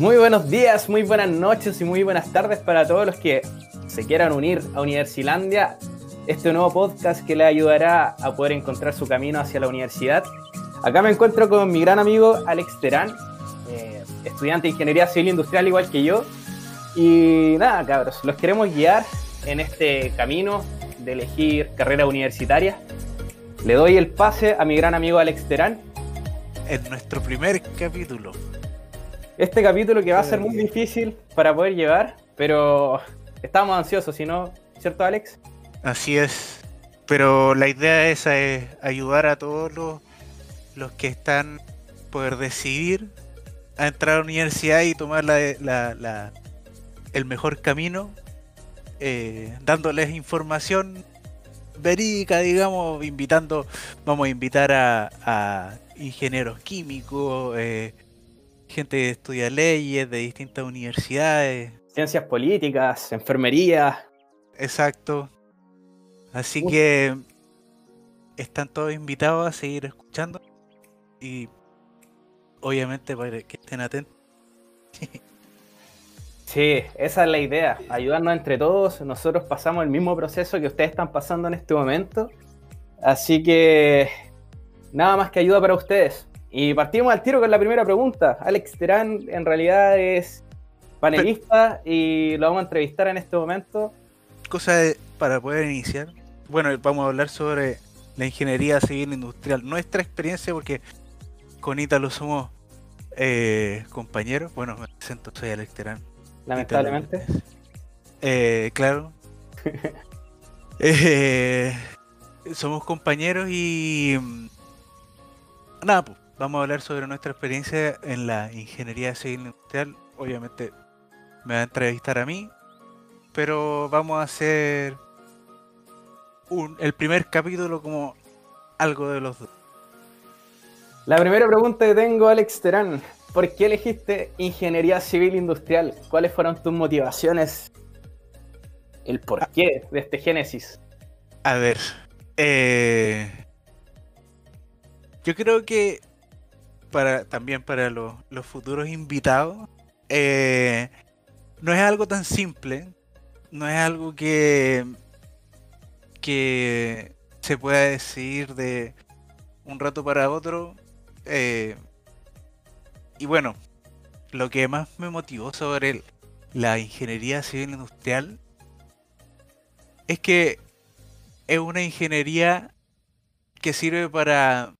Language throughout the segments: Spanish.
Muy buenos días, muy buenas noches y muy buenas tardes para todos los que se quieran unir a Universilandia, este nuevo podcast que le ayudará a poder encontrar su camino hacia la universidad. Acá me encuentro con mi gran amigo Alex Terán, eh, estudiante de Ingeniería Civil Industrial igual que yo. Y nada, cabros, los queremos guiar en este camino de elegir carrera universitaria. Le doy el pase a mi gran amigo Alex Terán. En nuestro primer capítulo. Este capítulo que va a ser muy difícil para poder llevar, pero estamos ansiosos, ¿si no? ¿Cierto, Alex? Así es. Pero la idea esa es ayudar a todos los, los que están poder decidir a entrar a la universidad y tomar la, la, el mejor camino, eh, dándoles información verídica, digamos, invitando, vamos a invitar a, a ingenieros químicos, eh, gente que estudia leyes de distintas universidades. Ciencias políticas, enfermería. Exacto. Así que están todos invitados a seguir escuchando y obviamente para que estén atentos. Sí, esa es la idea, ayudarnos entre todos. Nosotros pasamos el mismo proceso que ustedes están pasando en este momento. Así que nada más que ayuda para ustedes. Y partimos al tiro con la primera pregunta. Alex Terán en realidad es panelista y lo vamos a entrevistar en este momento. Cosa de, para poder iniciar. Bueno, vamos a hablar sobre la ingeniería civil industrial. Nuestra experiencia, porque con Ítalo somos eh, compañeros. Bueno, me presento, soy Alex Terán. Lamentablemente. Eh, claro. eh, somos compañeros y. mm, Nada, pues, vamos a hablar sobre nuestra experiencia en la ingeniería civil industrial. Obviamente me va a entrevistar a mí, pero vamos a hacer un, el primer capítulo como algo de los dos. La primera pregunta que tengo, Alex Terán. ¿Por qué elegiste ingeniería civil industrial? ¿Cuáles fueron tus motivaciones? El porqué de este génesis. A ver, eh, yo creo que para también para los, futuros invitados, eh, no es algo tan simple, no es algo que, que se pueda decidir de un rato para otro. eh, y bueno, lo que más me motivó sobre la ingeniería civil industrial es que es una ingeniería que sirve para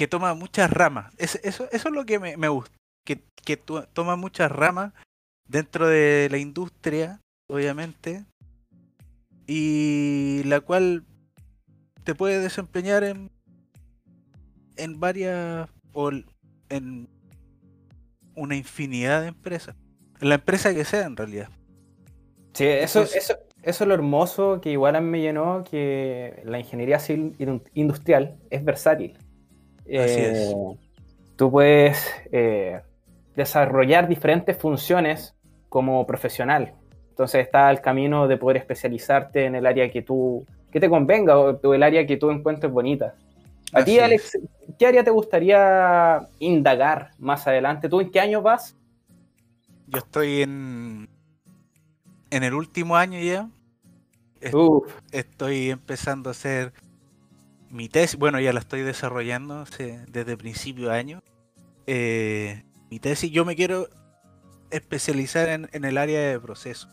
que toma muchas ramas. Es- eso, eso es lo que me, me gusta, que, que to- toma muchas ramas dentro de la industria, obviamente, y la cual te puede desempeñar en, en varias o en una infinidad de empresas. En la empresa que sea, en realidad. Sí, eso, Entonces- eso, eso es lo hermoso que igual a mí me llenó, que la ingeniería civil indu- industrial es versátil. Es. Tú puedes eh, desarrollar diferentes funciones como profesional. Entonces está el camino de poder especializarte en el área que tú que te convenga o, el área que tú encuentres bonita. A ti. Alex, ¿qué área te gustaría indagar más adelante? ¿Tú en qué año vas? Yo estoy en, en el último año ya. Uf, Estoy empezando a hacer mi tesis. Bueno, ya la estoy desarrollando desde principio de año. Eh, mi tesis, yo me quiero especializar en, en el área de procesos.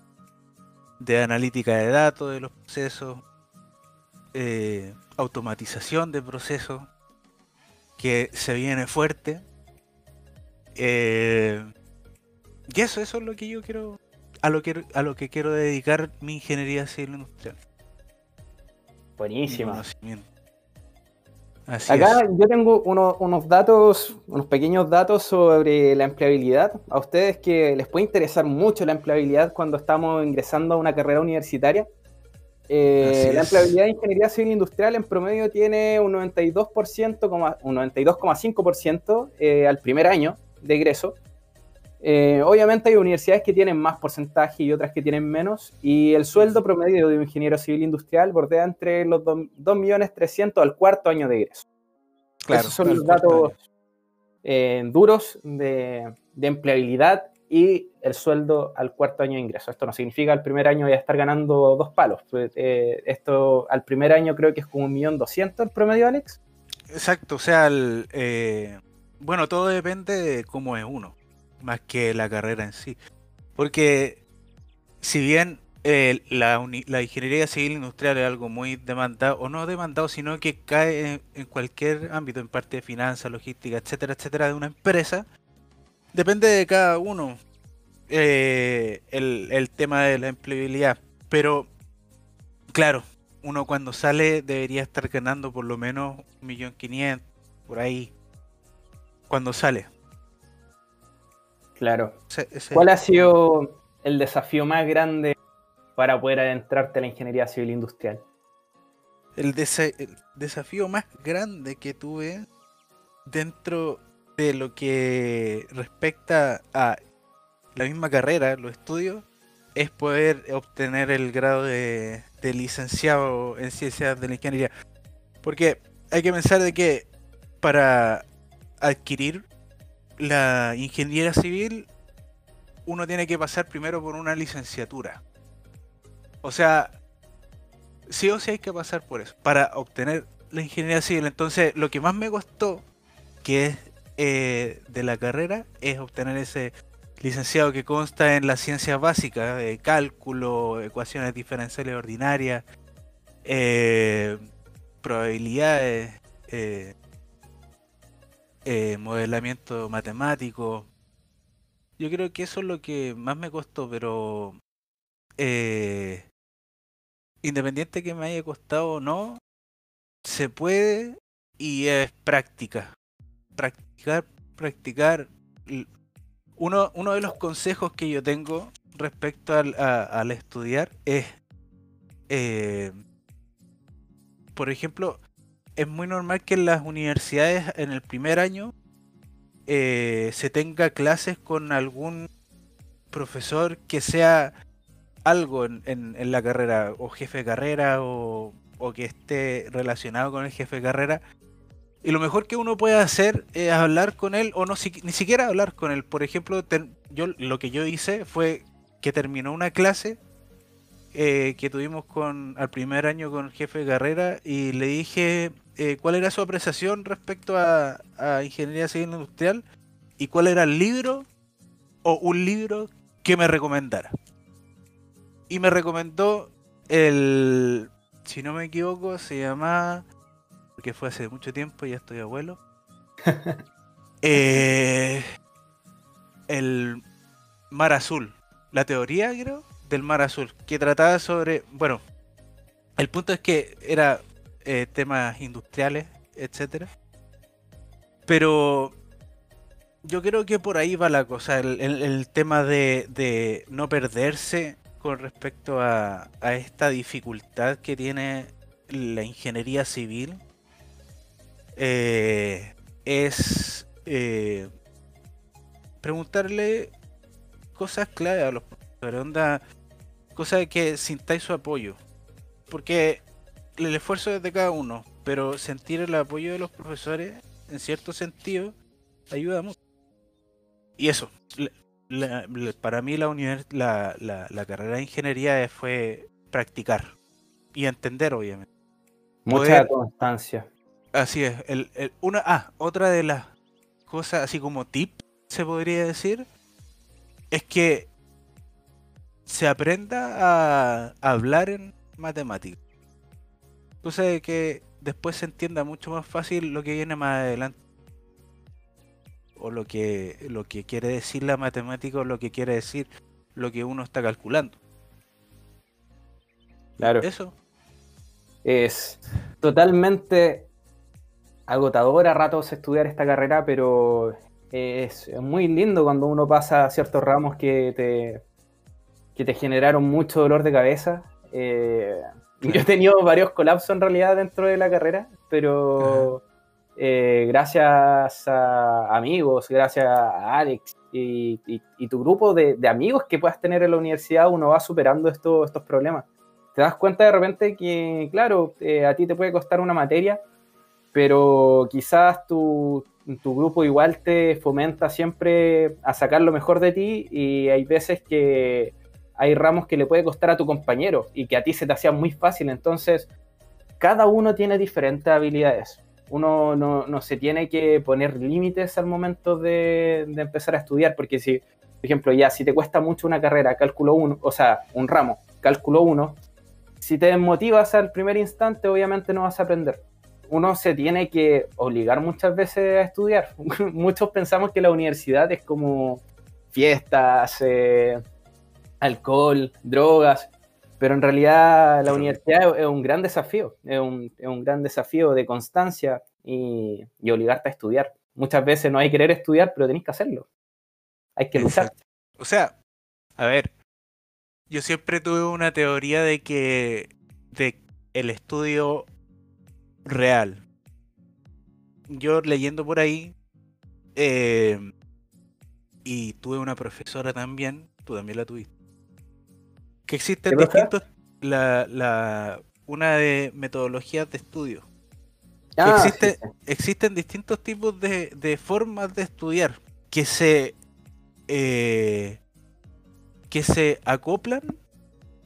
De analítica de datos de los procesos. eh, automatización de procesos. Que se viene fuerte. Eh, y eso, eso es lo que yo quiero. A lo que, a lo que quiero dedicar mi ingeniería civil industrial. mi buenísima. conocimiento. Así Acá es. yo tengo uno- unos datos, unos pequeños datos sobre la empleabilidad. A ustedes que les puede interesar mucho la empleabilidad cuando estamos ingresando a una carrera universitaria. Eh, la empleabilidad de ingeniería civil industrial en promedio tiene un 92%, coma- un 92,5% eh, al primer año de egreso. Eh, obviamente hay universidades que tienen más porcentaje y otras que tienen menos, y el sueldo promedio de un ingeniero civil industrial bordea entre los 2.300.000 al cuarto año de egreso. Claro, Esos son los datos eh, duros de, de empleabilidad y el sueldo al cuarto año de ingreso. Esto no significa al primer año voy a estar ganando dos palos. Pues, eh, esto al primer año creo que es como un millón doscientos el promedio, Alex. Exacto, o sea, bueno, todo depende de cómo es uno, más que la carrera en sí. Porque si bien eh, la, ingeniería civil industrial es algo muy demandado, o no demandado, sino que cae en, cualquier ámbito, en parte de finanzas, logística, etcétera, etcétera, de una empresa, depende de cada uno eh, el, tema de la empleabilidad. Pero, claro, uno cuando sale debería estar ganando por lo menos un millón quinientos, por ahí, cuando sale. Claro. ¿Cuál ha sido el desafío más grande para poder adentrarte a la ingeniería civil industrial? El, desafío más grande que tuve dentro de lo que respecta a la misma carrera, los estudios, es poder obtener el grado de, licenciado en ciencias de la ingeniería. Porque hay que pensar de que para adquirir la ingeniería civil uno tiene que pasar primero por una licenciatura. O sea, sí o sí hay que pasar por eso, para obtener la ingeniería civil. Entonces, lo que más me costó, que es eh, de la carrera, es obtener ese licenciado que consta en las ciencias básicas, de cálculo, ecuaciones diferenciales ordinarias, eh, probabilidades, eh, modelamiento matemático. Yo creo que eso es lo que más me costó, pero eh, independiente que me haya costado o no, se puede y es práctica. Practicar, practicar. Uno, uno de los consejos que yo tengo respecto al, estudiar es, eh, por ejemplo, es muy normal que en las universidades en el primer año eh, se tenga clases con algún profesor que sea algo en, la carrera, o jefe de carrera, o, que esté relacionado con el jefe de carrera. Y lo mejor que uno puede hacer es hablar con él, o no ni siquiera hablar con él. Por ejemplo, yo lo que yo hice fue que terminó una clase eh, que tuvimos con al primer año con el jefe de carrera y le dije eh, cuál era su apreciación respecto a, a ingeniería civil industrial y cuál era el libro o un libro que me recomendara y me recomendó el, si no me equivoco, se llama, porque fue hace mucho tiempo, ya estoy abuelo. Eh, el mar azul, la teoría creo del mar azul, que trataba sobre, bueno, el punto es que era eh, temas industriales, etcétera. Pero yo creo que por ahí va la cosa, el, tema de, no perderse con respecto a, esta dificultad que tiene la ingeniería civil eh, es eh, preguntarle cosas clave a los profesores, onda, cosas que sintáis su apoyo. Porque el esfuerzo es de cada uno, pero sentir el apoyo de los profesores, en cierto sentido, ayuda mucho. Y eso, para mí la, la, la, carrera de ingeniería fue practicar y entender, obviamente. Mucha constancia. Así es. El, una, ah, otra de las cosas, así como tip, se podría decir, es que se aprenda a, hablar en matemáticas. De que después se entienda mucho más fácil lo que viene más adelante o lo que, lo que quiere decir la matemática o lo que quiere decir lo que uno está calculando. Claro. Eso. Es totalmente agotador a ratos estudiar esta carrera, pero es muy lindo cuando uno pasa ciertos ramos que te, que te generaron mucho dolor de cabeza. Eh, yo he tenido varios colapsos en realidad dentro de la carrera, pero eh, gracias a amigos, gracias a Alex y, tu grupo de, amigos que puedas tener en la universidad, uno va superando estos problemas. Te das cuenta de repente que, claro, eh, a ti te puede costar una materia, pero quizás tu, tu grupo igual te fomenta siempre a sacar lo mejor de ti y hay veces que hay ramos que le puede costar a tu compañero y que a ti se te hacía muy fácil. Entonces, cada uno tiene diferentes habilidades. Uno no, se tiene que poner límites al momento de, empezar a estudiar, porque si, por ejemplo, ya si te cuesta mucho una carrera, cálculo 1, o sea, un ramo, cálculo 1, si te desmotivas al primer instante, obviamente no vas a aprender. Uno se tiene que obligar muchas veces a estudiar. Muchos pensamos que la universidad es como fiestas, eh, alcohol, drogas, pero en realidad la universidad es un gran desafío, es un, gran desafío de constancia y, obligarte a estudiar. Muchas veces no hay que querer estudiar, pero tenés que hacerlo. Hay que luchar. O sea, a ver, yo siempre tuve una teoría de que de el estudio real. Yo leyendo por ahí eh, y tuve una profesora también, tú también la tuviste, que existen distintos, la, la, una de metodologías de estudio. Ah, existe, Existen distintos tipos de, de, formas de estudiar que se eh, que se acoplan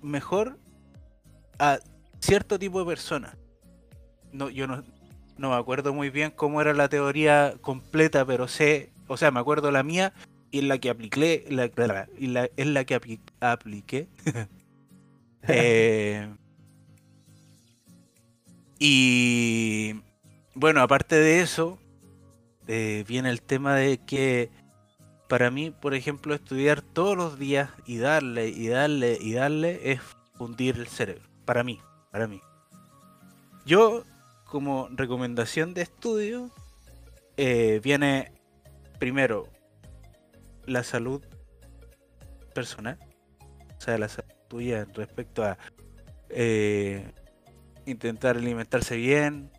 mejor a cierto tipo de personas. No, yo no, no me acuerdo muy bien cómo era la teoría completa, pero sé, o sea, me acuerdo la mía y en la que apliqué, la, y la, en la que apliqué. Eh, y bueno, aparte de eso, eh, viene el tema de que para mí, por ejemplo, estudiar todos los días y darle y darle y darle es fundir el cerebro. Para mí, para mí. Yo, como recomendación de estudio, eh, viene primero la salud personal, o sea, la salud tuya respecto a eh, intentar alimentarse bien,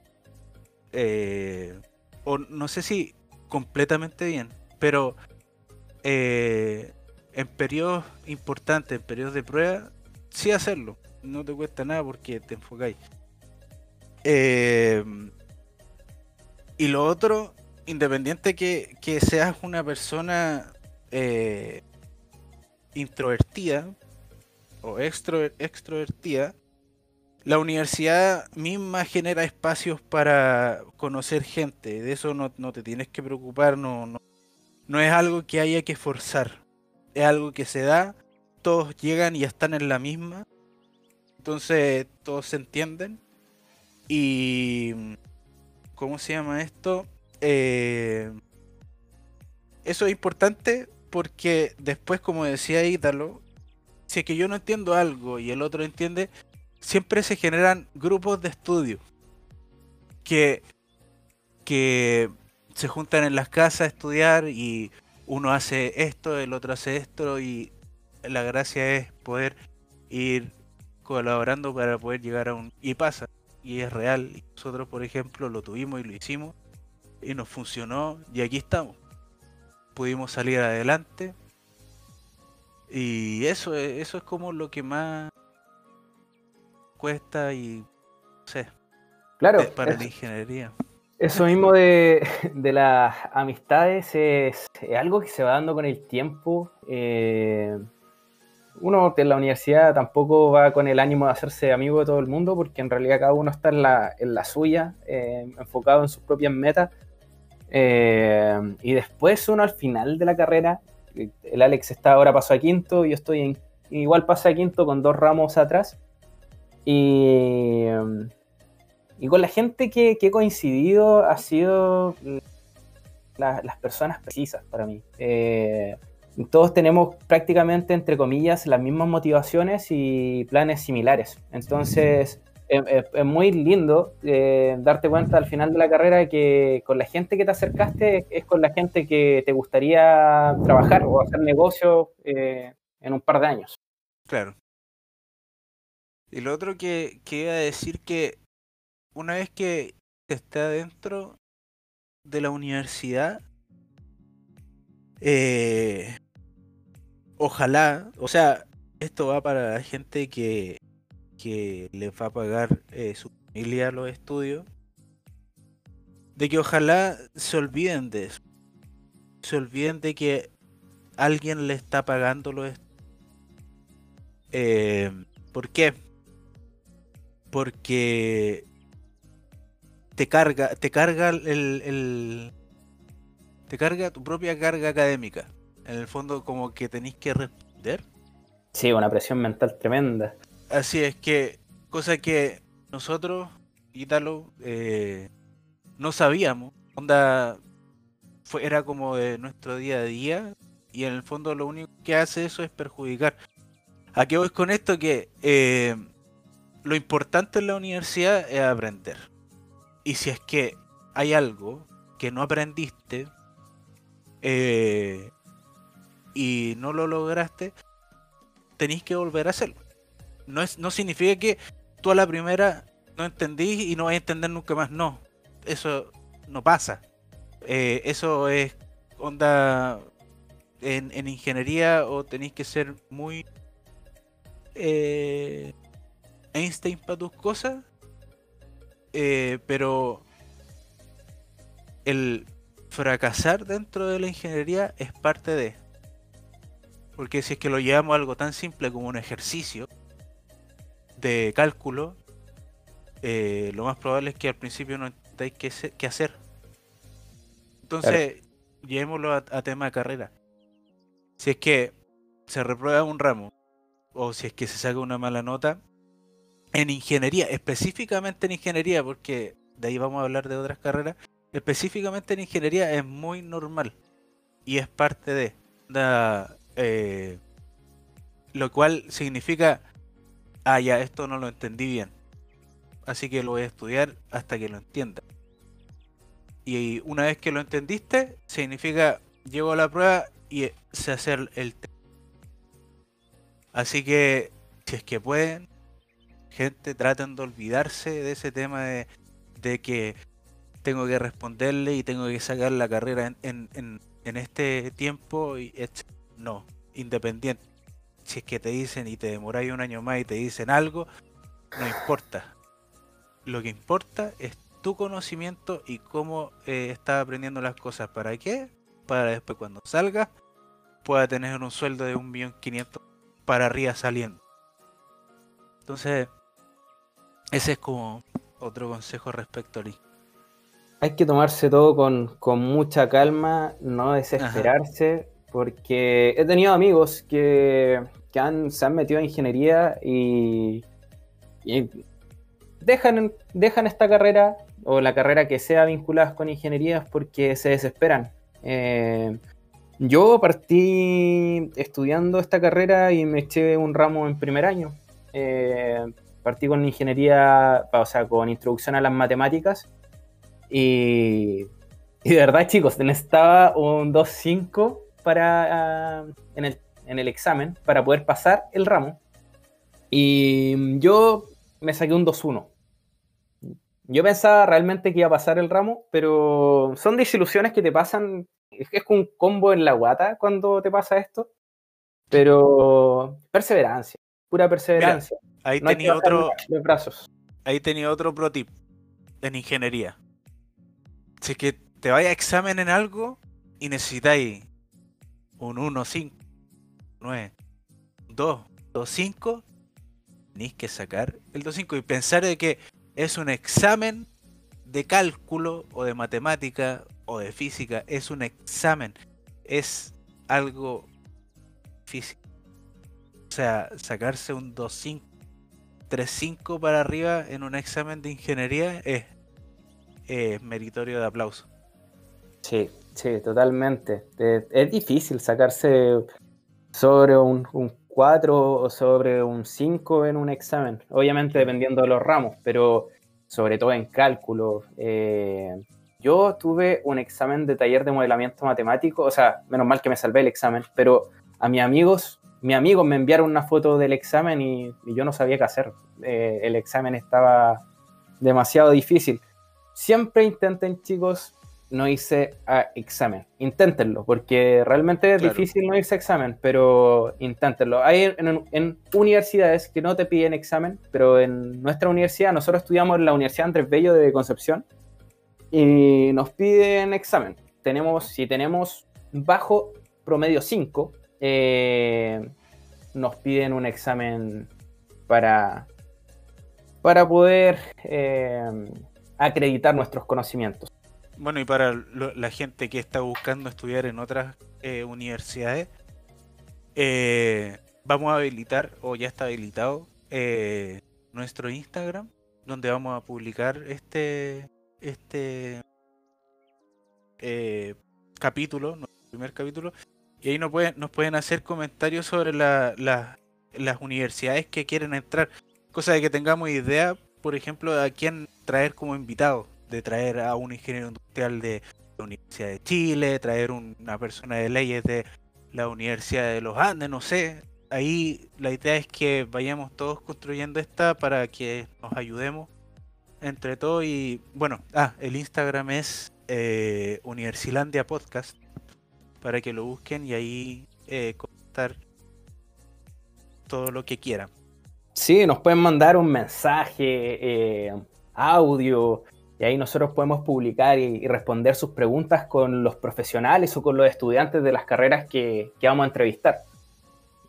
eh, o no sé si completamente bien, pero eh, en periodos importantes, en periodos de prueba, sí hacerlo. No te cuesta nada porque te enfocáis. Eh, y lo otro, independiente que, que seas una persona eh, introvertida o extrovertida, la universidad misma genera espacios para conocer gente. De eso no, no te tienes que preocupar, no, no, no es algo que haya que forzar, es algo que se da, todos llegan y están en la misma, entonces todos se entienden y... ¿Cómo se llama esto? Eh, eso es importante porque después, como decía Ítalo, si es que yo no entiendo algo y el otro entiende, siempre se generan grupos de estudio que, que se juntan en las casas a estudiar y uno hace esto, el otro hace esto y la gracia es poder ir colaborando para poder llegar a un... Y pasa, y es real. Nosotros, por ejemplo, lo tuvimos y lo hicimos y nos funcionó y aquí estamos. Pudimos salir adelante y eso, eso es como lo que más cuesta y no sé. Claro. Para la ingeniería. Eso mismo de, las amistades es, algo que se va dando con el tiempo. Eh, uno en la universidad tampoco va con el ánimo de hacerse amigo de todo el mundo, porque en realidad cada uno está en la, suya, eh, enfocado en sus propias metas. Eh, y después uno al final de la carrera, el Alex está ahora pasó a quinto, yo estoy en, igual pasé a quinto con dos ramos atrás. Y y con la gente que, he coincidido ha sido las personas precisas para mí. Eh, todos tenemos prácticamente, entre comillas, las mismas motivaciones y planes similares. Entonces, es, muy lindo eh, darte cuenta al final de la carrera que con la gente que te acercaste es con la gente que te gustaría trabajar o hacer negocio eh, en un par de años. Claro. Y lo otro que, que iba a decir que una vez que esté adentro de la universidad, eh, ojalá, o sea, esto va para la gente que, que le va a pagar eh, su familia los estudios. de que ojalá se olviden de eso. Se olviden de que alguien le está pagándolo esto. Eh, ¿Por qué? Porque te carga, te carga el, te carga tu propia carga académica. En el fondo, como que tenéis que responder. Sí, una presión mental tremenda. Así es que, cosa que nosotros, Ítalo, eh, no sabíamos. Onda, fue, era como de nuestro día a día. Y en el fondo, lo único que hace eso es perjudicar. ¿A qué voy con esto? Que eh, lo importante en la universidad es aprender. Y si es que hay algo que no aprendiste eh, y no lo lograste, tenéis que volver a hacerlo. No, es, no significa que tú a la primera no entendí y no vas a entender nunca más. No, eso no pasa. Eh, eso es onda en, en, ingeniería o tenéis que ser muy eh, Einstein para tus cosas. Eh, pero el fracasar dentro de la ingeniería es parte de. Porque si es que lo llevamos a algo tan simple como un ejercicio de cálculo, eh, lo más probable es que al principio no tengáis que, hacer. Entonces, llevémoslo a, a, tema de carrera. Si es que se reprueba un ramo, o si es que se saca una mala nota, en ingeniería, específicamente en ingeniería, porque de ahí vamos a hablar de otras carreras, específicamente en ingeniería es muy normal y es parte de, eh, lo cual significa, ah, ya, esto no lo entendí bien, así que lo voy a estudiar hasta que lo entienda. Y una vez que lo entendiste, significa, llego a la prueba y sé hacer el test. Así que, si es que pueden, gente, traten de olvidarse de ese tema de, de que tengo que responderle y tengo que sacar la carrera en, en, en, este tiempo. y No, independiente. Si es que te dicen y te demoráis un año más y te dicen algo, no importa. Lo que importa es tu conocimiento y cómo eh, estás aprendiendo las cosas. ¿Para qué? Para después cuando salgas pueda tener un sueldo de un millón quinientos para arriba saliendo. Entonces, ese es como otro consejo respecto a Hay que tomarse todo con, mucha calma, no desesperarse, porque he tenido amigos que, han, se han metido en ingeniería y, dejan, dejan esta carrera o la carrera que sea vinculada con ingeniería porque se desesperan. Eh, yo partí estudiando esta carrera y me eché un ramo en primer año. Eh, partí con ingeniería, o sea, con introducción a las matemáticas. Y, de verdad, chicos, necesitaba un 2.5 para, ah, en, el, en el examen para poder pasar el ramo. Y yo me saqué un 2.1. Yo pensaba realmente que iba a pasar el ramo, pero son desilusiones que te pasan. Es que es un combo en la guata cuando te pasa esto. Pero perseverancia, pura perseverancia. Ahí tenía otro. Ahí tenía otro pro tip en ingeniería. Si es que te vaya a examen en algo y necesitáis un 1, 5, 9, 2, 2, 5, tenéis que sacar el 2, 5 y pensar de que es un examen de cálculo o de matemática o de física. Es un examen. Es algo físico. O sea, sacarse un 2.5 3.5 para arriba en un examen de ingeniería es, meritorio de aplauso. Sí, sí, totalmente. Es, difícil sacarse sobre un, 4 o sobre un 5 en un examen. Obviamente dependiendo de los ramos, pero sobre todo en cálculo. Eh, yo tuve un examen de taller de modelamiento matemático, o sea, menos mal que me salvé el examen, pero a mis amigos mi amigo me enviaron una foto del examen y, yo no sabía qué hacer. Eh, el examen estaba demasiado difícil. Siempre intenten, chicos, no irse a examen. Inténtenlo, porque realmente es difícil no irse a examen, pero inténtenlo. Hay en, universidades que no te piden examen, pero en nuestra universidad, nosotros estudiamos en la Universidad Andrés Bello de Concepción, y nos piden examen. Tenemos, si tenemos bajo promedio 5, eh, nos piden un examen para, para poder eh, acreditar nuestros conocimientos. Bueno, y para la gente que está buscando estudiar en otras eh, universidades, vamos a habilitar, o ya está habilitado, nuestro Instagram, donde vamos a publicar este, este capítulo, nuestro primer capítulo, y ahí nos pueden, nos pueden hacer comentarios sobre las universidades que quieren entrar. Cosa de que tengamos idea, por ejemplo, a quién traer como invitado. De traer a un ingeniero industrial de la Universidad de Chile, traer una persona de leyes de la Universidad de los Andes, no sé. Ahí la idea es que vayamos todos construyendo esta para que nos ayudemos entre todos. Y bueno, ah, el Instagram es eh, Universilandia Podcast para que lo busquen y ahí eh, comentar todo lo que quieran. Sí, nos pueden mandar un mensaje, eh, audio, y ahí nosotros podemos publicar y, responder sus preguntas con los profesionales o con los estudiantes de las carreras que, vamos a entrevistar.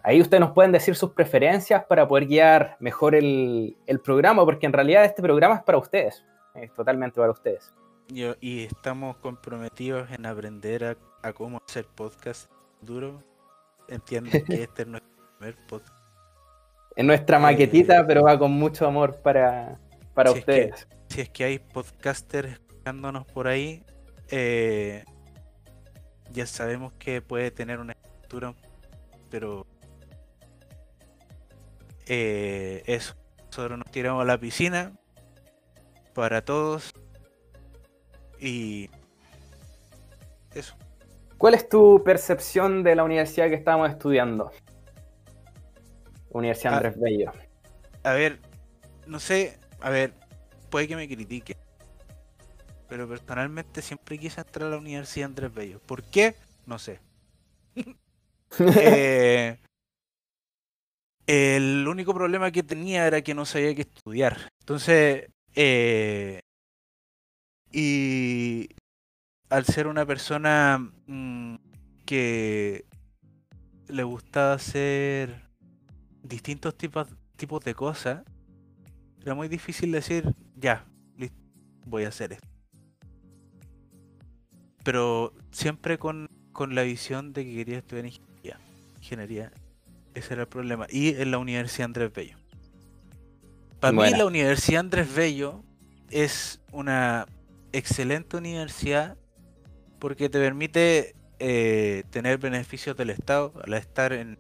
Ahí ustedes nos pueden decir sus preferencias para poder guiar mejor el, programa, porque en realidad este programa es para ustedes, es totalmente para ustedes. y estamos comprometidos en aprender a a cómo hacer podcast duro, entiendo que este es nuestro primer podcast. Es nuestra maquetita, eh, pero va con mucho amor para, para ustedes. Si es que hay podcasters escuchándonos por ahí, eh, ya sabemos que puede tener una estructura, pero eh, eso. Nosotros nos tiramos a la piscina para todos y eso. ¿Cuál es tu percepción de la universidad que estamos estudiando? Universidad ah, Andrés Bello. A ver, no sé, a ver, puede que me critique. Pero personalmente siempre quise entrar a la Universidad Andrés Bello. ¿Por qué? No sé. Eh, el único problema que tenía era que no sabía qué estudiar. Entonces, eh, y, al ser una persona mm, que le gustaba hacer distintos tipos, tipos de cosas, era muy difícil decir, ya, listo, voy a hacer esto. Pero siempre con, la visión de que quería estudiar ingeniería. Ingeniería, ese era el problema. Y en la Universidad Andrés Bello. Para mí la Universidad Andrés Bello es una excelente universidad porque te permite eh, tener beneficios del Estado al estar en,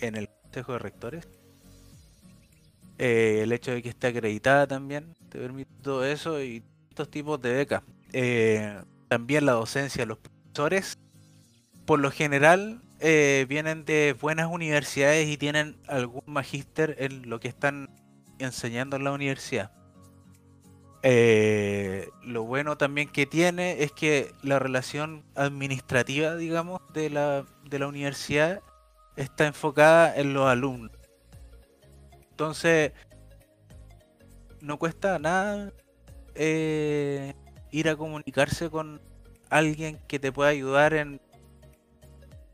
el Consejo de Rectores. Eh, el hecho de que esté acreditada también te permite todo eso y estos tipos de becas. Eh, también la docencia, los profesores, por lo general, vienen de buenas universidades y tienen algún magíster en lo que están enseñando en la universidad. Eh, lo bueno también que tiene es que la relación administrativa, digamos, de la, de la universidad está enfocada en los alumnos. Entonces, no cuesta nada eh, ir a comunicarse con alguien que te pueda ayudar en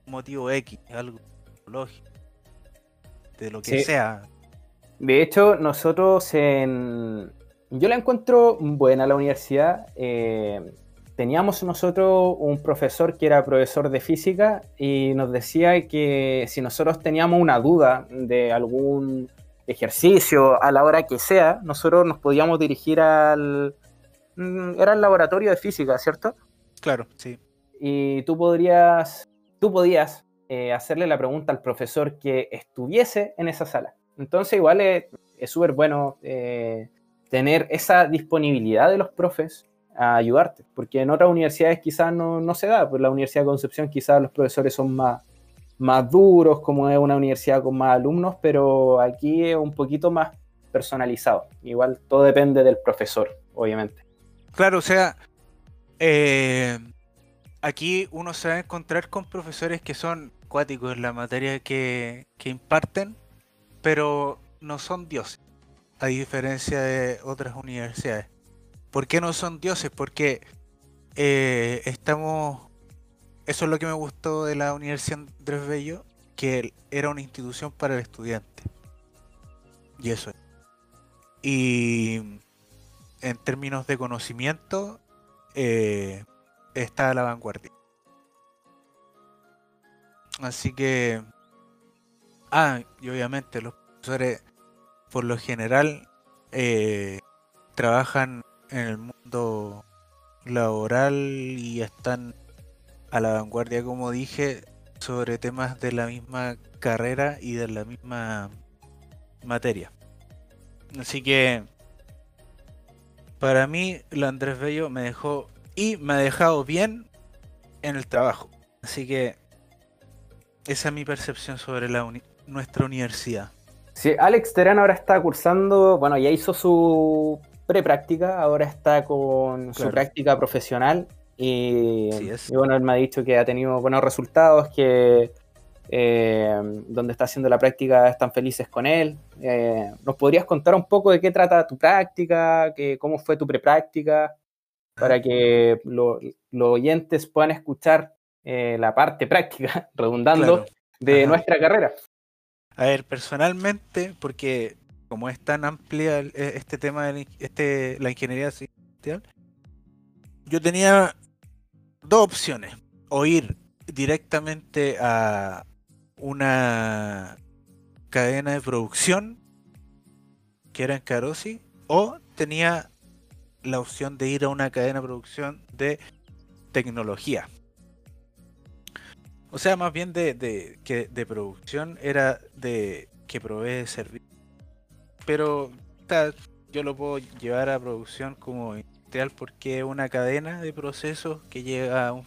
motivo X, algo lógico, de lo que sea. De hecho, nosotros en, yo la encuentro buena la universidad. Eh, teníamos nosotros un profesor que era profesor de física y nos decía que si nosotros teníamos una duda de algún ejercicio a la hora que sea, nosotros nos podíamos dirigir al... Mm, era el laboratorio de física, ¿cierto? Claro, sí. Y tú podrías, tú podías eh, hacerle la pregunta al profesor que estuviese en esa sala. Entonces igual es súper bueno eh, tener esa disponibilidad de los profes a ayudarte, porque en otras universidades quizás no, se da, pues la Universidad de Concepción quizás los profesores son más, más duros, como es una universidad con más alumnos, pero aquí es un poquito más personalizado. Igual todo depende del profesor, obviamente. Claro, o sea, eh, aquí uno se va a encontrar con profesores que son cuáticos en la materia que, que imparten, pero no son dioses a diferencia de otras universidades. ¿Por qué no son dioses? Porque eh, estamos... Eso es lo que me gustó de la Universidad Andrés Bello, que era una institución para el estudiante. Y eso es. Y en términos de conocimiento, eh, está a la vanguardia. Así que... Ah, y obviamente los profesores, por lo general, eh, trabajan en el mundo laboral y están a la vanguardia, como dije, sobre temas de la misma carrera y de la misma materia. Así que para mí, lo Andrés Bello me dejó y me ha dejado bien en el trabajo. Así que esa es mi percepción sobre la nuestra universidad. Sí, Alex Terán ahora está cursando, bueno, ya hizo su prepráctica, ahora está con su práctica profesional y, bueno, él me ha dicho que ha tenido buenos resultados, que eh, donde está haciendo la práctica están felices con él. Eh, ¿Nos podrías contar un poco de qué trata tu práctica, que, cómo fue tu prepráctica, para que los oyentes puedan escuchar eh, la parte práctica, redundando, de nuestra carrera? A ver, personalmente, porque como es tan amplia este tema de este, la ingeniería industrial, yo tenía dos opciones. O ir directamente a, una cadena de producción que era en Carosi o tenía la opción de ir a una cadena de producción de tecnología. O sea, más bien de, que de producción era de que provee servicio. Pero yo lo puedo llevar a producción como industrial porque es una cadena de procesos que llega a un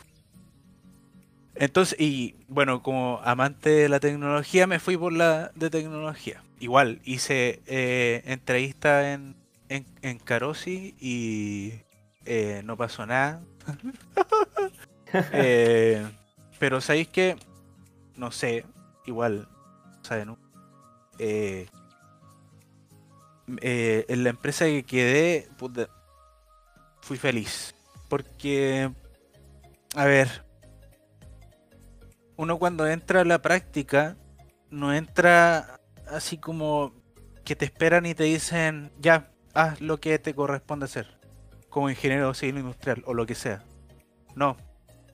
entonces, y bueno, como amante de la tecnología, me fui por la de tecnología. Igual, hice eh, entrevista en, en, en Carosi y eh, no pasó nada. Eh, pero sabéis que, no sé, igual, ¿saben? en la empresa que quedé, fui feliz. Porque, a ver, uno cuando entra a la práctica, no entra así como que te esperan y te dicen, ya, haz lo que te corresponde hacer, como ingeniero civil industrial o lo que sea. No.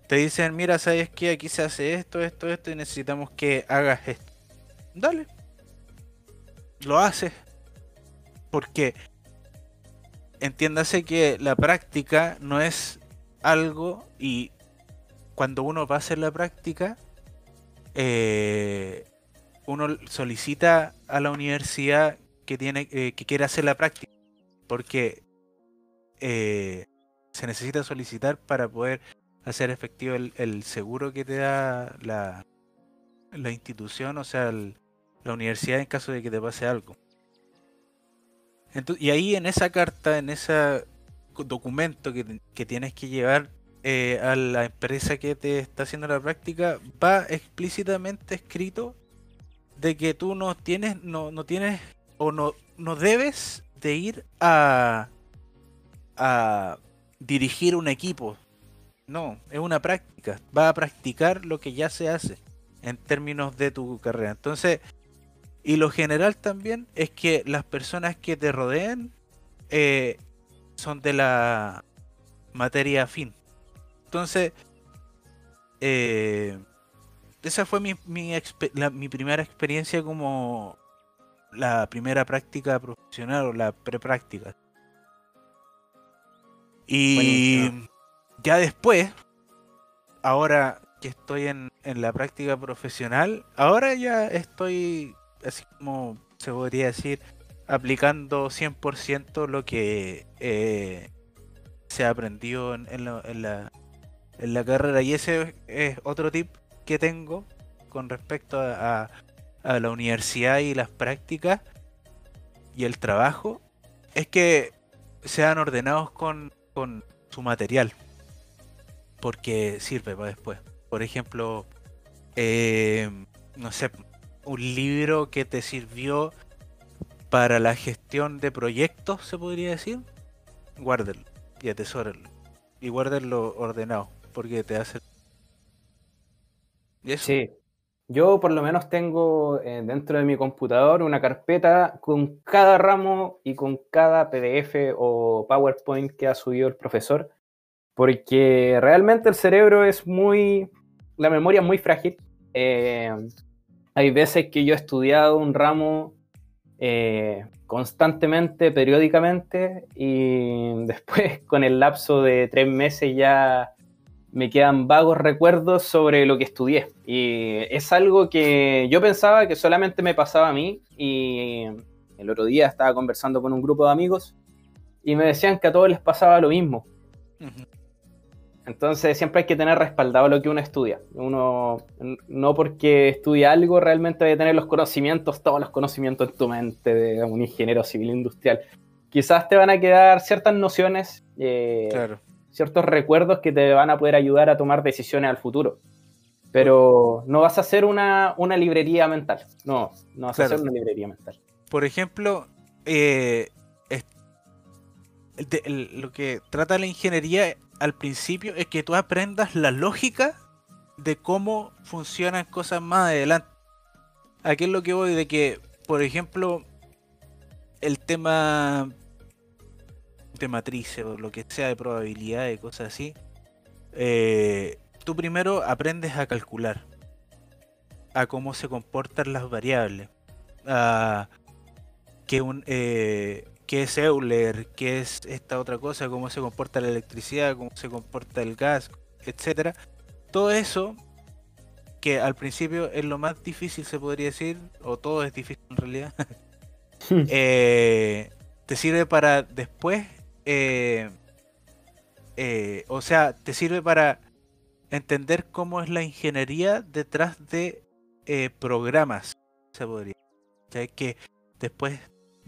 Te dicen, mira, sabes que aquí se hace esto, esto, esto y necesitamos que hagas esto. Dale. Lo haces. Porque entiéndase que la práctica no es algo y cuando uno va a hacer la práctica eh, uno solicita a la universidad que tiene eh, que quiere hacer la práctica porque eh, se necesita solicitar para poder hacer efectivo el, seguro que te da la, la institución, o sea, la universidad en caso de que te pase algo. Y ahí en esa carta, en ese documento que, que tienes que llevar, eh, a la empresa que te está haciendo la práctica, va explícitamente escrito de que tú no tienes, no, no tienes o no, no debes de ir a, a dirigir un equipo. No, es una práctica. Va a practicar lo que ya se hace en términos de tu carrera. Entonces, y lo general también es que las personas que te rodean eh, son de la materia afín. Entonces, eh, esa fue mi, mi, primera experiencia como la primera práctica profesional o la prepráctica. Y ya después, ahora que estoy en, la práctica profesional, ahora ya estoy, así como se podría decir, aplicando 100% lo que eh, se ha aprendido en, en la en la carrera. Y ese es otro tip que tengo con respecto a, la universidad y las prácticas y el trabajo. Es que sean ordenados con, su material. Porque sirve para después. Por ejemplo, eh, no sé, un libro que te sirvió para la gestión de proyectos, se podría decir. Guárdelo. y atesórenlo. Y guárdenlo ordenado, porque te hace... Sí. Yo por lo menos tengo eh, dentro de mi computador una carpeta con cada ramo y con cada PDF o PowerPoint que ha subido el profesor, porque realmente el cerebro es muy, la memoria es muy frágil. Eh, hay veces que yo he estudiado un ramo eh, constantemente, periódicamente, y después con el lapso de tres meses ya me quedan vagos recuerdos sobre lo que estudié. Y es algo que yo pensaba que solamente me pasaba a mí y el otro día estaba conversando con un grupo de amigos y me decían que a todos les pasaba lo mismo. Entonces siempre hay que tener respaldado lo que uno estudia. Uno no porque estudia algo realmente debe tener los conocimientos, todos los conocimientos en tu mente de un ingeniero civil industrial. Quizás te van a quedar ciertas nociones eh, claro ciertos recuerdos que te van a poder ayudar a tomar decisiones al futuro. Pero no vas a hacer una, librería mental. No, no vas a hacer una librería mental. Por ejemplo, eh, lo que trata la ingeniería al principio es que tú aprendas la lógica de cómo funcionan cosas más adelante. Aquí es lo que voy de que, por ejemplo, el tema de matrices o lo que sea de probabilidad y cosas así, eh, tú primero aprendes a calcular, a cómo se comportan las variables, a qué, un, eh, qué es Euler, qué es esta otra cosa, cómo se comporta la electricidad, cómo se comporta el gas, etcétera. Todo eso que al principio es lo más difícil se podría decir, o todo es difícil en realidad, eh, te sirve para después eh, eh, o sea, te sirve para entender cómo es la ingeniería detrás de eh, programas, se podría. que después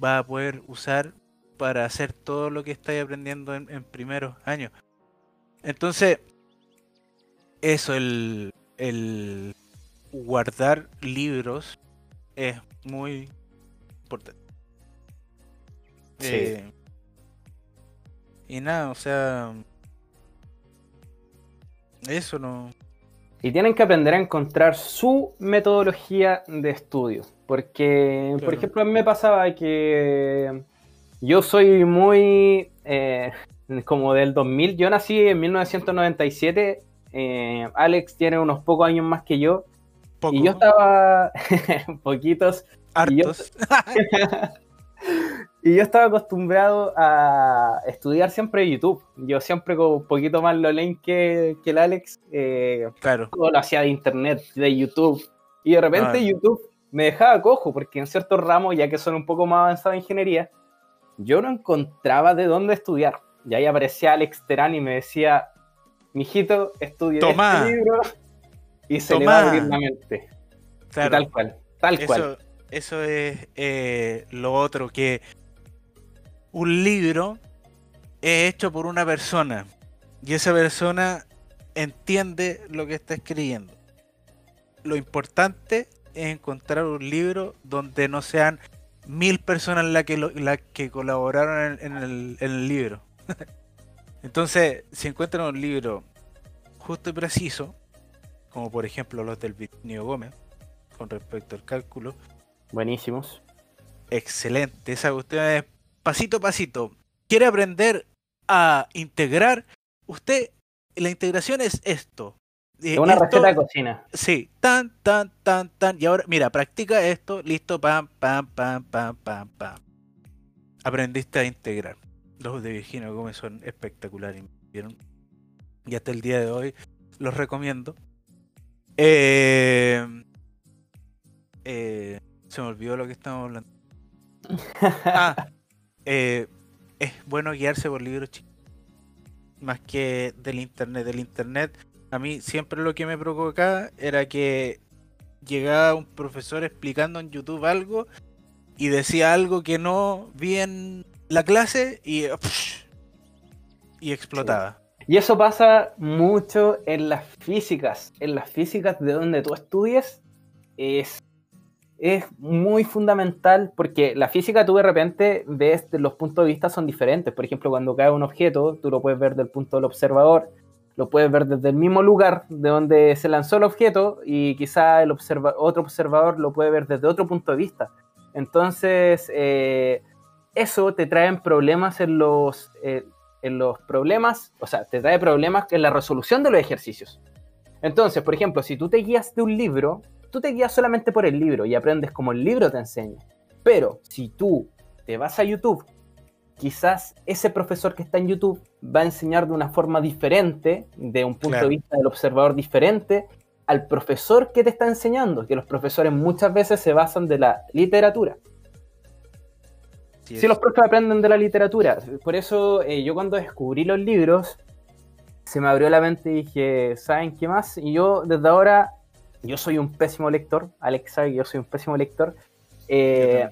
va a poder usar para hacer todo lo que estáis aprendiendo en, primeros años. Entonces, eso, el, el guardar libros es muy importante. Sí. Y nada, o sea. Eso no. Y tienen que aprender a encontrar su metodología de estudio. Porque, por ejemplo, a mí me pasaba que yo soy muy. Eh, como del 2000. Yo nací en 1997. Eh, Alex tiene unos pocos años más que yo. Y yo estaba. poquitos. Hartos. Y yo estaba acostumbrado a estudiar siempre YouTube. Yo siempre con un poquito más lo leen que, el Alex. Eh, claro. Todo lo hacía de internet, de YouTube. Y de repente ah. YouTube me dejaba cojo, porque en ciertos ramos, ya que son un poco más avanzados en ingeniería, yo no encontraba de dónde estudiar. Y ahí aparecía Alex Terán y me decía, mijito, estudia este libro y se le va a abrir la mente. tal cual, tal cual. Eso es eh, lo otro, que un libro es hecho por una persona y esa persona entiende lo que está escribiendo. Lo importante es encontrar un libro donde no sean mil personas las que, que colaboraron en, el, en el libro. Entonces, si encuentran un libro justo y preciso, como por ejemplo los del Virginio Gómez, con respecto al cálculo, Buenísimos. Excelente. Esa cuestión es pasito a pasito. ¿Quiere aprender a integrar? Usted, la integración es esto. Es una receta de cocina. Sí, tan, tan, tan, tan. Y ahora, mira, practica esto, listo, pam, pam, pam, pam, pam, pam. Aprendiste a integrar. Los de Virginia Gómez son espectaculares, ¿vieron? Y hasta el día de hoy los recomiendo. Eh, eh, se me olvidó lo que estábamos hablando. ah, eh, es bueno guiarse por libros chicos. Más que del internet. Del internet, a mí siempre lo que me provocaba era que llegaba un profesor explicando en YouTube algo y decía algo que no vi en la clase y, y explotaba. Y eso pasa mucho en las físicas. En las físicas de donde tú estudias es es muy fundamental porque la física tú de repente ves los puntos de vista son diferentes. Por ejemplo, cuando cae un objeto, tú lo puedes ver del punto del observador, lo puedes ver desde el mismo lugar de donde se lanzó el objeto y quizá el otro observador lo puede ver desde otro punto de vista. Entonces, eh, eso te trae problemas en los, eh, en los problemas, o sea, te trae problemas en la resolución de los ejercicios. Entonces, por ejemplo, si tú te guías de un libro, tú te guías solamente por el libro y aprendes como el libro te enseña. Pero si tú te vas a YouTube, quizás ese profesor que está en YouTube va a enseñar de una forma diferente, de un punto de vista del observador diferente, al profesor que te está enseñando, que los profesores muchas veces se basan de la literatura. si los profesores aprenden de la literatura, por eso eh, yo cuando descubrí los libros, se me abrió la mente y dije, ¿saben qué más? Y yo desde ahora yo soy un pésimo lector, Alex sabe que yo soy un pésimo lector. Eh,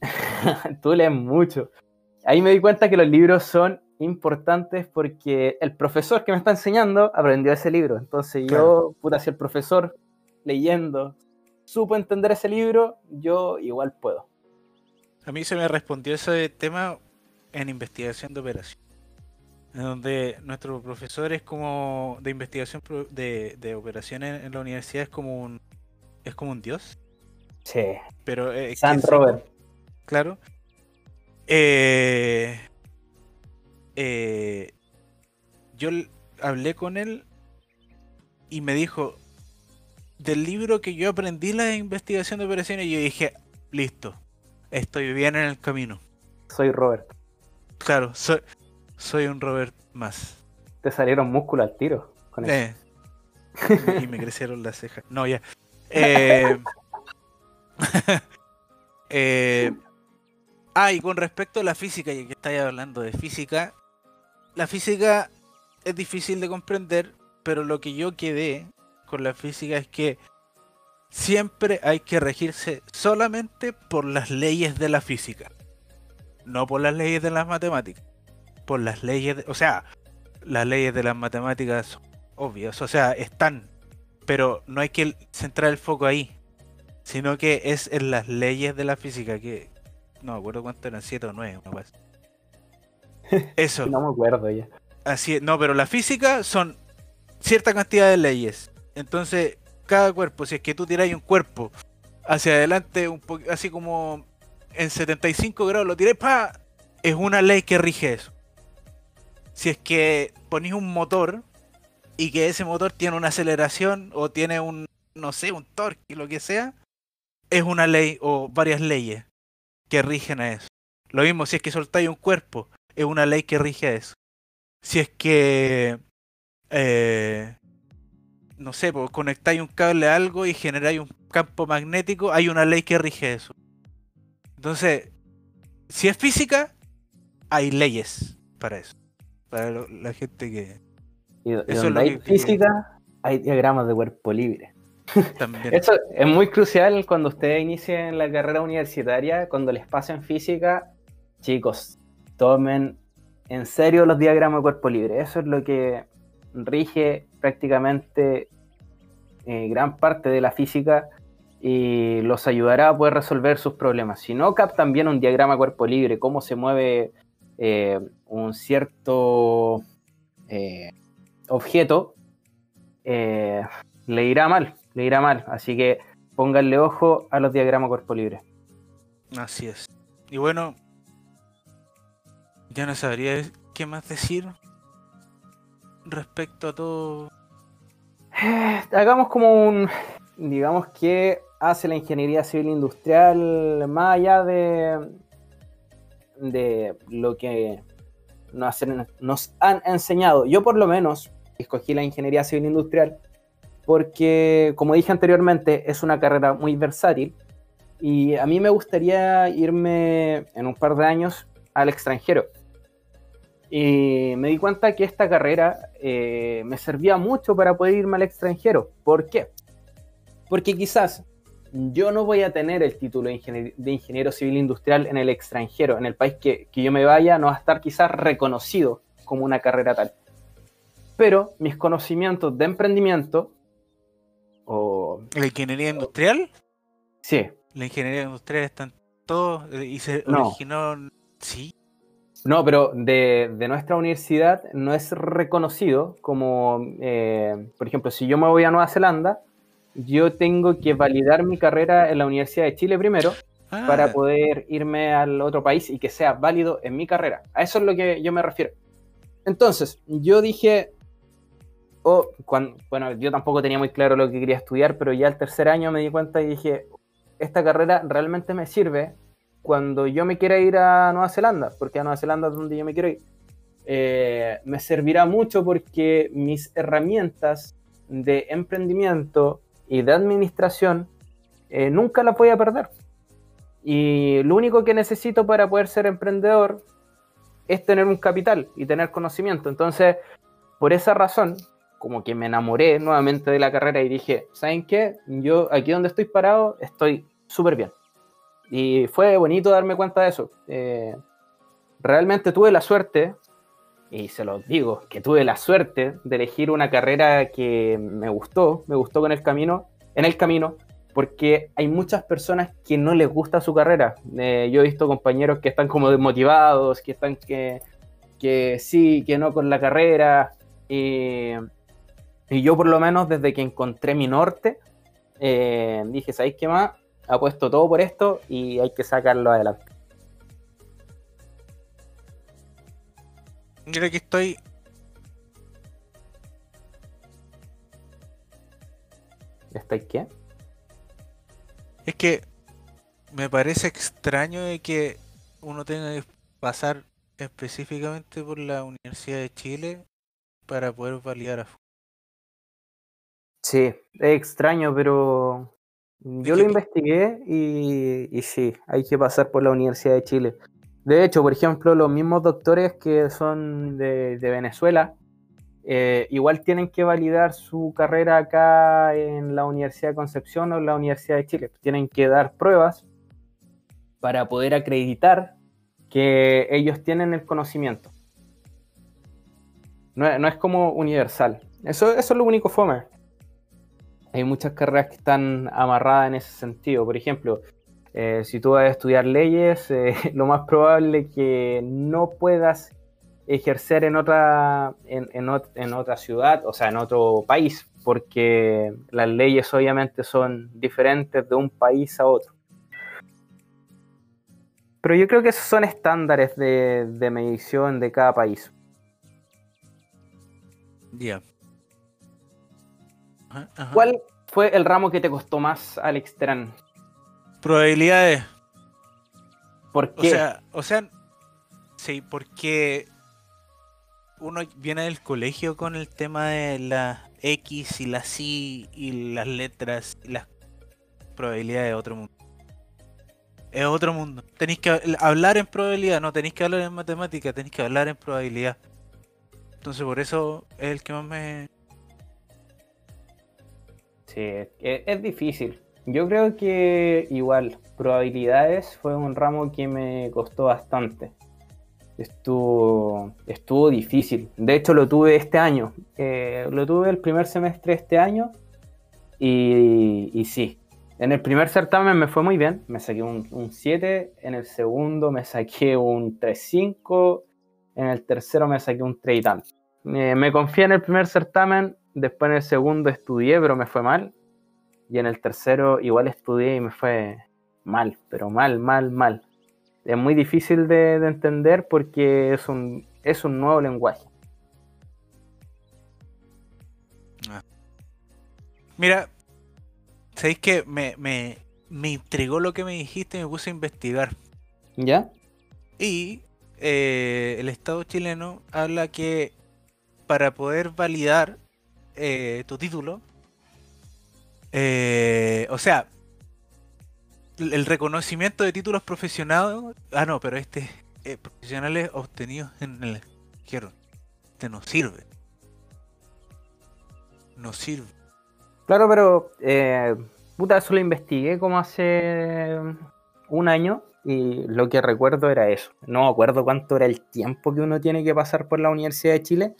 tú lees mucho. Ahí me di cuenta que los libros son importantes porque el profesor que me está enseñando aprendió ese libro. Entonces yo, puta, si el profesor leyendo supo entender ese libro, yo igual puedo. A mí se me respondió ese tema en investigación de operación en donde nuestro profesor es como de investigación de, de operaciones en la universidad es como un es como un dios. Sí. Pero eh, San Robert. Claro. Eh, eh, yo hablé con él y me dijo del libro que yo aprendí la investigación de operaciones y yo dije listo estoy bien en el camino. Soy Robert. Claro, soy, soy un Robert más. Te salieron músculos al tiro con eh. y me crecieron las cejas. No, ya. Eh... eh... Ah, y con respecto a la física, ya que estáis hablando de física, la física es difícil de comprender, pero lo que yo quedé con la física es que siempre hay que regirse solamente por las leyes de la física, no por las leyes de las matemáticas por las leyes, o sea, las leyes de las matemáticas son obvias, o sea, están, pero no hay que centrar el foco ahí, sino que es en las leyes de la física, que no me acuerdo cuánto eran, 7 o 9, Eso. no me acuerdo ya. Así, no, pero la física son cierta cantidad de leyes. Entonces, cada cuerpo, si es que tú tiráis un cuerpo hacia adelante, un así como en 75 grados, lo tiráis, pa, es una ley que rige eso si es que ponéis un motor y que ese motor tiene una aceleración o tiene un, no sé, un torque, lo que sea, es una ley o varias leyes que rigen a eso. Lo mismo si es que soltáis un cuerpo, es una ley que rige a eso. Si es que, eh, no sé, pues, conectáis un cable a algo y generáis un campo magnético, hay una ley que rige eso. Entonces, si es física, hay leyes para eso para la gente que... Y, eso donde hay física, hay diagramas de cuerpo libre. También. Eso es muy crucial cuando ustedes inicien la carrera universitaria, cuando les pasen física, chicos, tomen en serio los diagramas de cuerpo libre. Eso es lo que rige prácticamente eh, gran parte de la física y los ayudará a poder resolver sus problemas. Si no captan bien un diagrama de cuerpo libre, cómo se mueve eh, un cierto eh, objeto, eh, le irá mal, le irá mal. Así que pónganle ojo a los diagramas cuerpo libre. Así es. Y bueno, ya no sabría qué más decir respecto a todo. hagamos como un, digamos que hace la ingeniería civil industrial más allá de, de lo que nos, han enseñado. Yo por lo menos escogí la ingeniería civil industrial porque, como dije anteriormente, es una carrera muy versátil y a mí me gustaría irme en un par de años al extranjero. Y me di cuenta que esta carrera eh, me servía mucho para poder irme al extranjero. ¿Por qué? Porque quizás yo no voy a tener el título de, ingeniero civil industrial en el extranjero, en el país que, yo me vaya, no va a estar quizás reconocido como una carrera tal. Pero mis conocimientos de emprendimiento o... ¿La ingeniería industrial? Sí, la ingeniería industrial están todos eh, y se No. originó. Sí. No, pero de, de nuestra universidad no es reconocido como, eh, por ejemplo, si yo me voy a Nueva Zelanda, yo tengo que validar mi carrera en la Universidad de Chile primero Ah, para poder irme al otro país y que sea válido en mi carrera. A eso es lo que yo me refiero. Entonces, yo dije, oh, bueno, yo tampoco tenía muy claro lo que quería estudiar, pero ya el tercer año me di cuenta y dije, esta carrera realmente me sirve cuando yo me quiera ir a Nueva Zelanda, porque a Nueva Zelanda es donde yo me quiero ir. Eh, me servirá mucho porque mis herramientas de emprendimiento y de administración eh, nunca las voy a perder. Y lo único que necesito para poder ser emprendedor es tener un capital y tener conocimiento. Entonces, por esa razón, como que me enamoré nuevamente de la carrera y dije, ¿saben qué? Yo aquí donde estoy parado estoy súper bien. Y fue bonito darme cuenta de eso. Eh, realmente tuve la suerte, y se los digo, que tuve la suerte de elegir una carrera que me gustó, me gustó con el camino, en el camino, porque hay muchas personas que no les gusta su carrera. Eh, yo he visto compañeros que están como desmotivados, que están que, que sí, que no con la carrera. Y, yo por lo menos desde que encontré mi norte, eh, dije, ¿sabéis qué más? Apuesto todo por esto y hay que sacarlo adelante. Yo creo que estoy. ¿Estáis qué? Es que me parece extraño de que uno tenga que pasar específicamente por la Universidad de Chile para poder validar a Sí, es extraño, pero yo lo investigué y, y sí, hay que pasar por la Universidad de Chile. De hecho, por ejemplo, los mismos doctores que son de, Venezuela, eh, igual tienen que validar su carrera acá en la Universidad de Concepción o en la Universidad de Chile. Tienen que dar pruebas para poder acreditar que ellos tienen el conocimiento. No, es- no es como universal. Eso, eso es lo único fome. Hay muchas carreras que están amarradas en ese sentido. Por ejemplo, eh, si tú vas a estudiar leyes, eh, lo más probable que no puedas ejercer en otra, en, en ot- en otra ciudad, o sea, en otro país, porque las leyes obviamente son diferentes de un país a otro. Pero yo creo que esos son estándares de, de medición de cada país. Ya. ¿Cuál fue el ramo que te costó más, Alex Terán? Probabilidades. ¿Por O qué? sea, o sea, sí, porque uno viene del colegio con el tema de la X y la C y las letras y las probabilidades de otro mundo. Es otro mundo. Tenéis que hab- hablar en probabilidad, no tenéis que hablar en matemática, tenéis que hablar en probabilidad. Entonces por eso es el que más me... Sí, es, es difícil. Yo creo que igual, probabilidades fue un ramo que me costó bastante. Estuvo, estuvo difícil. De hecho, lo tuve este año. Eh, lo tuve el primer semestre de este año. Y, sí, en el primer certamen me fue muy bien. Me saqué un, un 7. En el segundo me saqué un 3.5. En el tercero me saqué un 3 y tanto. Eh, me confié en el primer certamen. Después en el segundo estudié, pero me fue mal. Y en el tercero igual estudié y me fue mal, pero mal, mal, mal. Es muy difícil de, de entender porque es un, es un nuevo lenguaje. Mira, ¿sabéis que me, me, me intrigó lo que me dijiste y me puse a investigar? ¿Ya? Y eh, el Estado chileno habla que para poder validar eh, tu título, eh, o sea, el reconocimiento de títulos profesionales, ah no, pero este eh, profesionales obtenidos en el extranjero, este no sirve, no sirve. Claro, pero eh, puta, eso lo investigué como hace un año y lo que recuerdo era eso. No me acuerdo cuánto era el tiempo que uno tiene que pasar por la Universidad de Chile,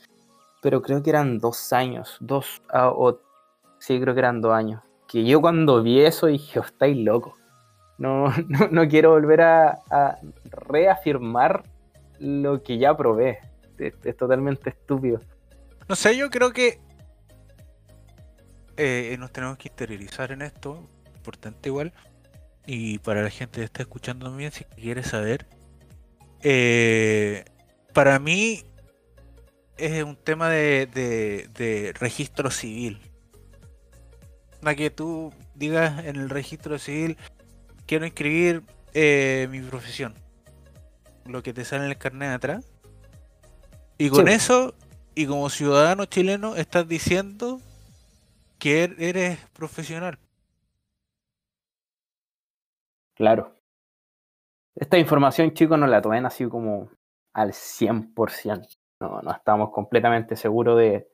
pero creo que eran dos años, dos, ah, o sí, creo que eran dos años. Que yo cuando vi eso dije, "Oh, estáis locos. No, no, quiero volver a, reafirmar lo que ya probé. Es, totalmente estúpido. No sé, yo creo que eh, nos tenemos que interiorizar en esto. Importante igual. Y para la gente que está escuchando también, si quiere saber. Eh, para mí es un tema de, registro civil. Para que tú digas en el registro civil, quiero inscribir eh, mi profesión. Lo que te sale en el carnet de atrás. Y con eso, y como ciudadano chileno, estás diciendo que er-, eres profesional. Claro. Esta información, chicos, no la tomen así como al 100%. No, no estamos completamente seguros de,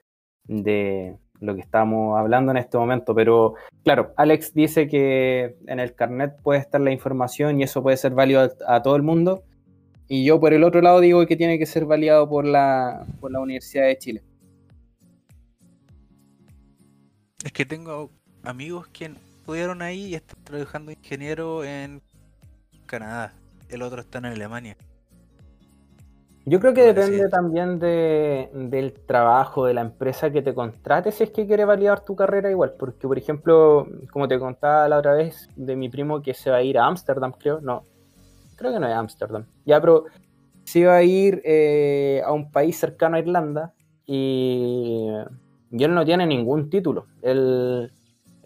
de lo que estamos hablando en este momento, pero claro, Alex dice que en el carnet puede estar la información y eso puede ser válido a, todo el mundo. Y yo por el otro lado digo que tiene que ser validado por la, por la Universidad de Chile. Es que tengo amigos que estudiaron ahí y están trabajando ingeniero en Canadá. El otro está en Alemania. Yo creo que depende también de, del trabajo, de la empresa que te contrate, si es que quiere validar tu carrera igual. Porque, por ejemplo, como te contaba la otra vez, de mi primo que se va a ir a Ámsterdam, creo. No, creo que no es Ámsterdam. Ya, pero se va a ir eh, a un país cercano a Irlanda y, y, él no tiene ningún título. Él,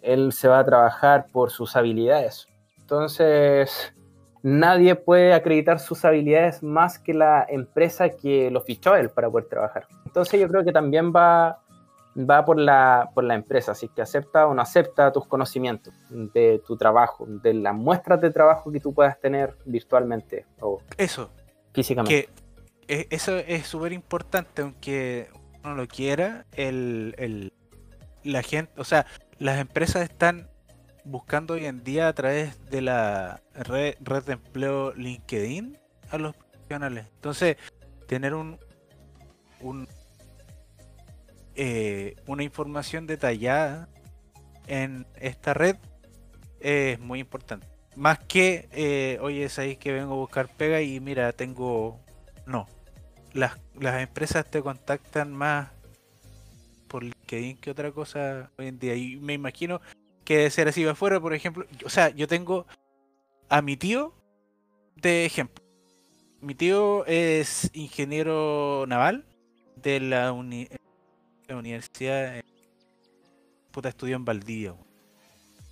él se va a trabajar por sus habilidades. Entonces nadie puede acreditar sus habilidades más que la empresa que lo fichó él para poder trabajar. Entonces yo creo que también va, va por, la, por la empresa, así que acepta o no acepta tus conocimientos de tu trabajo, de las muestras de trabajo que tú puedas tener virtualmente o eso, físicamente. Que e, eso es súper importante, aunque uno lo quiera, el, el, la gente, o sea, las empresas están buscando hoy en día a través de la red, de empleo LinkedIn a los profesionales. Entonces, tener un, un eh, una información detallada en esta red es muy importante. Más que, eh, oye, es ahí que vengo a buscar pega y mira, tengo... No. Las, las empresas te contactan más por LinkedIn que otra cosa hoy en día. Y me imagino que de ser así afuera, por ejemplo. O sea, yo tengo a mi tío de ejemplo. Mi tío es ingeniero naval de la, universidad. Puta, estudió en Valdivia.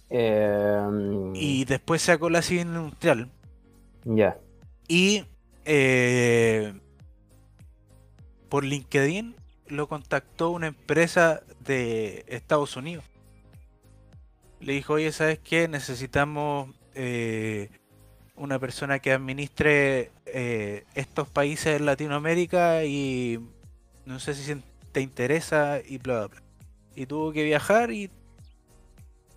Em, y después sacó la civil industrial. Ya. Y eh, por LinkedIn lo contactó una empresa de Estados Unidos le dijo, oye, ¿sabes qué? Necesitamos eh, una persona que administre eh, estos países en Latinoamérica y no sé si te interesa y bla, bla, bla. Y tuvo que viajar y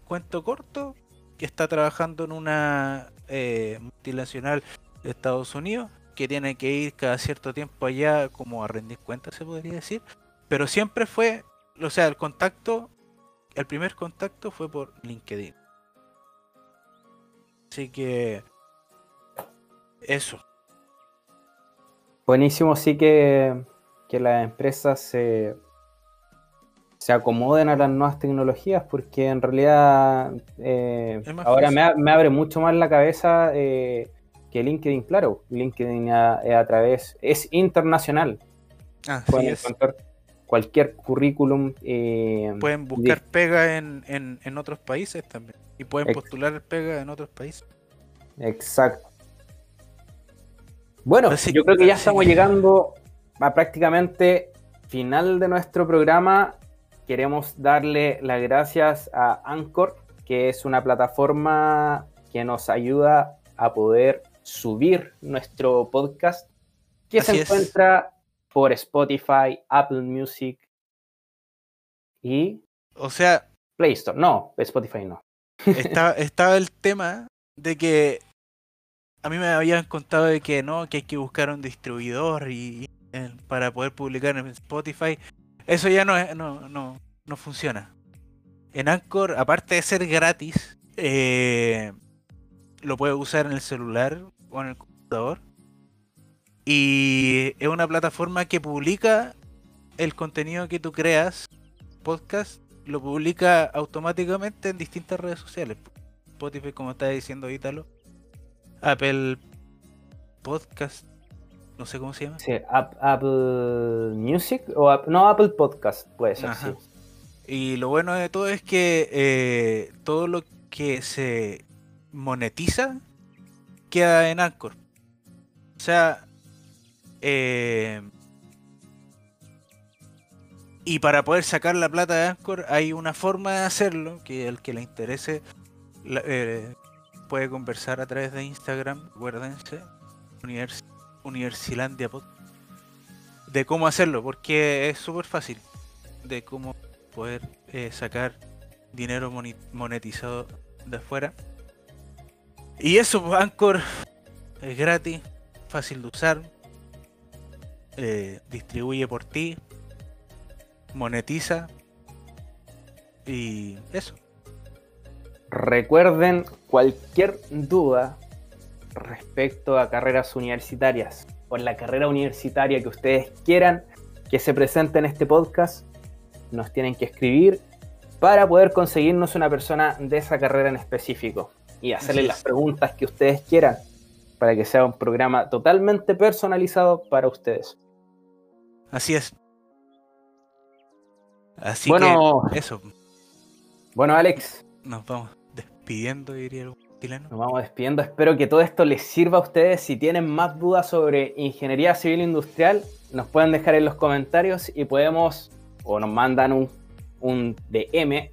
cuento corto, que está trabajando en una eh, multinacional de Estados Unidos, que tiene que ir cada cierto tiempo allá como a rendir cuentas, se podría decir. Pero siempre fue, o sea, el contacto el primer contacto fue por LinkedIn. Así que eso. Buenísimo, sí que, que las empresas se, se acomoden a las nuevas tecnologías, porque en realidad eh, ahora me, abre mucho más la cabeza eh, que LinkedIn, claro. LinkedIn a, a, través, es internacional. Ah, sí cualquier currículum. Eh, pueden buscar pega en, en, otros países también. Y pueden postular pega en otros países. Exacto. Bueno, yo creo que ya estamos llegando a prácticamente final de nuestro programa. Queremos darle las gracias a Anchor, que es una plataforma que nos ayuda a poder subir nuestro podcast, que se encuentra por Spotify, Apple Music y... O sea... Play Store. No, Spotify no. estaba el tema de que a mí me habían contado de que no, que hay que buscar un distribuidor y, para poder publicar en Spotify. Eso ya no, no, no, no funciona. En Anchor, aparte de ser gratis, eh, lo puedes usar en el celular o en el computador. Y es una plataforma que publica el contenido que tú creas, podcast, lo publica automáticamente en distintas redes sociales. Spotify, como está diciendo Ítalo. Apple Podcast, no sé cómo se llama. Sí, Apple Music o no Apple Podcast, puede ser, sí. Y lo bueno de todo es que eh, todo lo que se monetiza queda en Anchor. O sea, eh, y para poder sacar la plata de Anchor hay una forma de hacerlo, que el que le interese eh, puede conversar a través de Instagram, acuérdense, Univers Universilandia de cómo hacerlo, porque es súper fácil de cómo poder eh, sacar dinero monetizado de afuera. Y eso, Anchor es gratis, fácil de usar, eh, distribuye por ti, monetiza y eso. Recuerden cualquier duda respecto a carreras universitarias o la carrera universitaria que ustedes quieran que se presente en este podcast, nos tienen que escribir para poder conseguirnos una persona de esa carrera en específico y hacerle las preguntas que ustedes quieran para que sea un programa totalmente personalizado para ustedes. Así es. Así bueno, que eso. Bueno, Alex. Nos vamos despidiendo, diría el chileno. Nos vamos despidiendo. Espero que todo esto les sirva a ustedes. Si tienen más dudas sobre ingeniería civil industrial, nos pueden dejar en los comentarios y podemos, o nos mandan un, un DM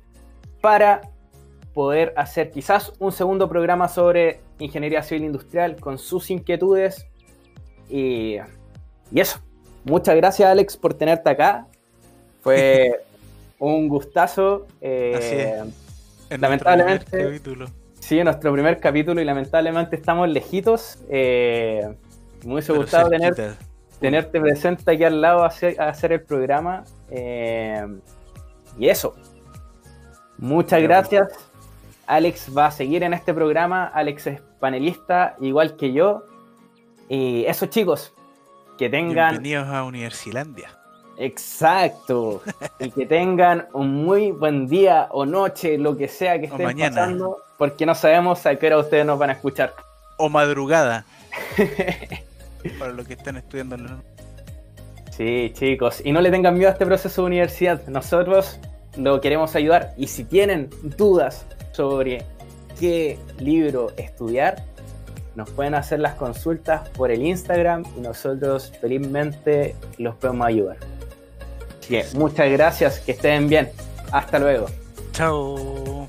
para poder hacer quizás un segundo programa sobre ingeniería civil industrial con sus inquietudes. Y, y eso. Muchas gracias, Alex, por tenerte acá. Fue un gustazo. Eh, lamentablemente. Sí, en nuestro primer capítulo y lamentablemente estamos lejitos. Eh, me hubiese gustado tener, tenerte presente aquí al lado a hacer, el programa. Eh, y eso. Muchas gracias. Alex va a seguir en este programa. Alex es panelista, igual que yo. Y eso, chicos. Que tengan. Bienvenidos a Universilandia. Exacto. y que tengan un muy buen día o noche, lo que sea que estén pasando, porque no sabemos a qué hora ustedes nos van a escuchar. O madrugada. para los que están estudiando. Sí, chicos. Y no le tengan miedo a este proceso de universidad. Nosotros lo queremos ayudar. Y si tienen dudas sobre qué libro estudiar, nos pueden hacer las consultas por el Instagram y nosotros felizmente los podemos ayudar muchas gracias, que estén bien. Hasta luego. Chao.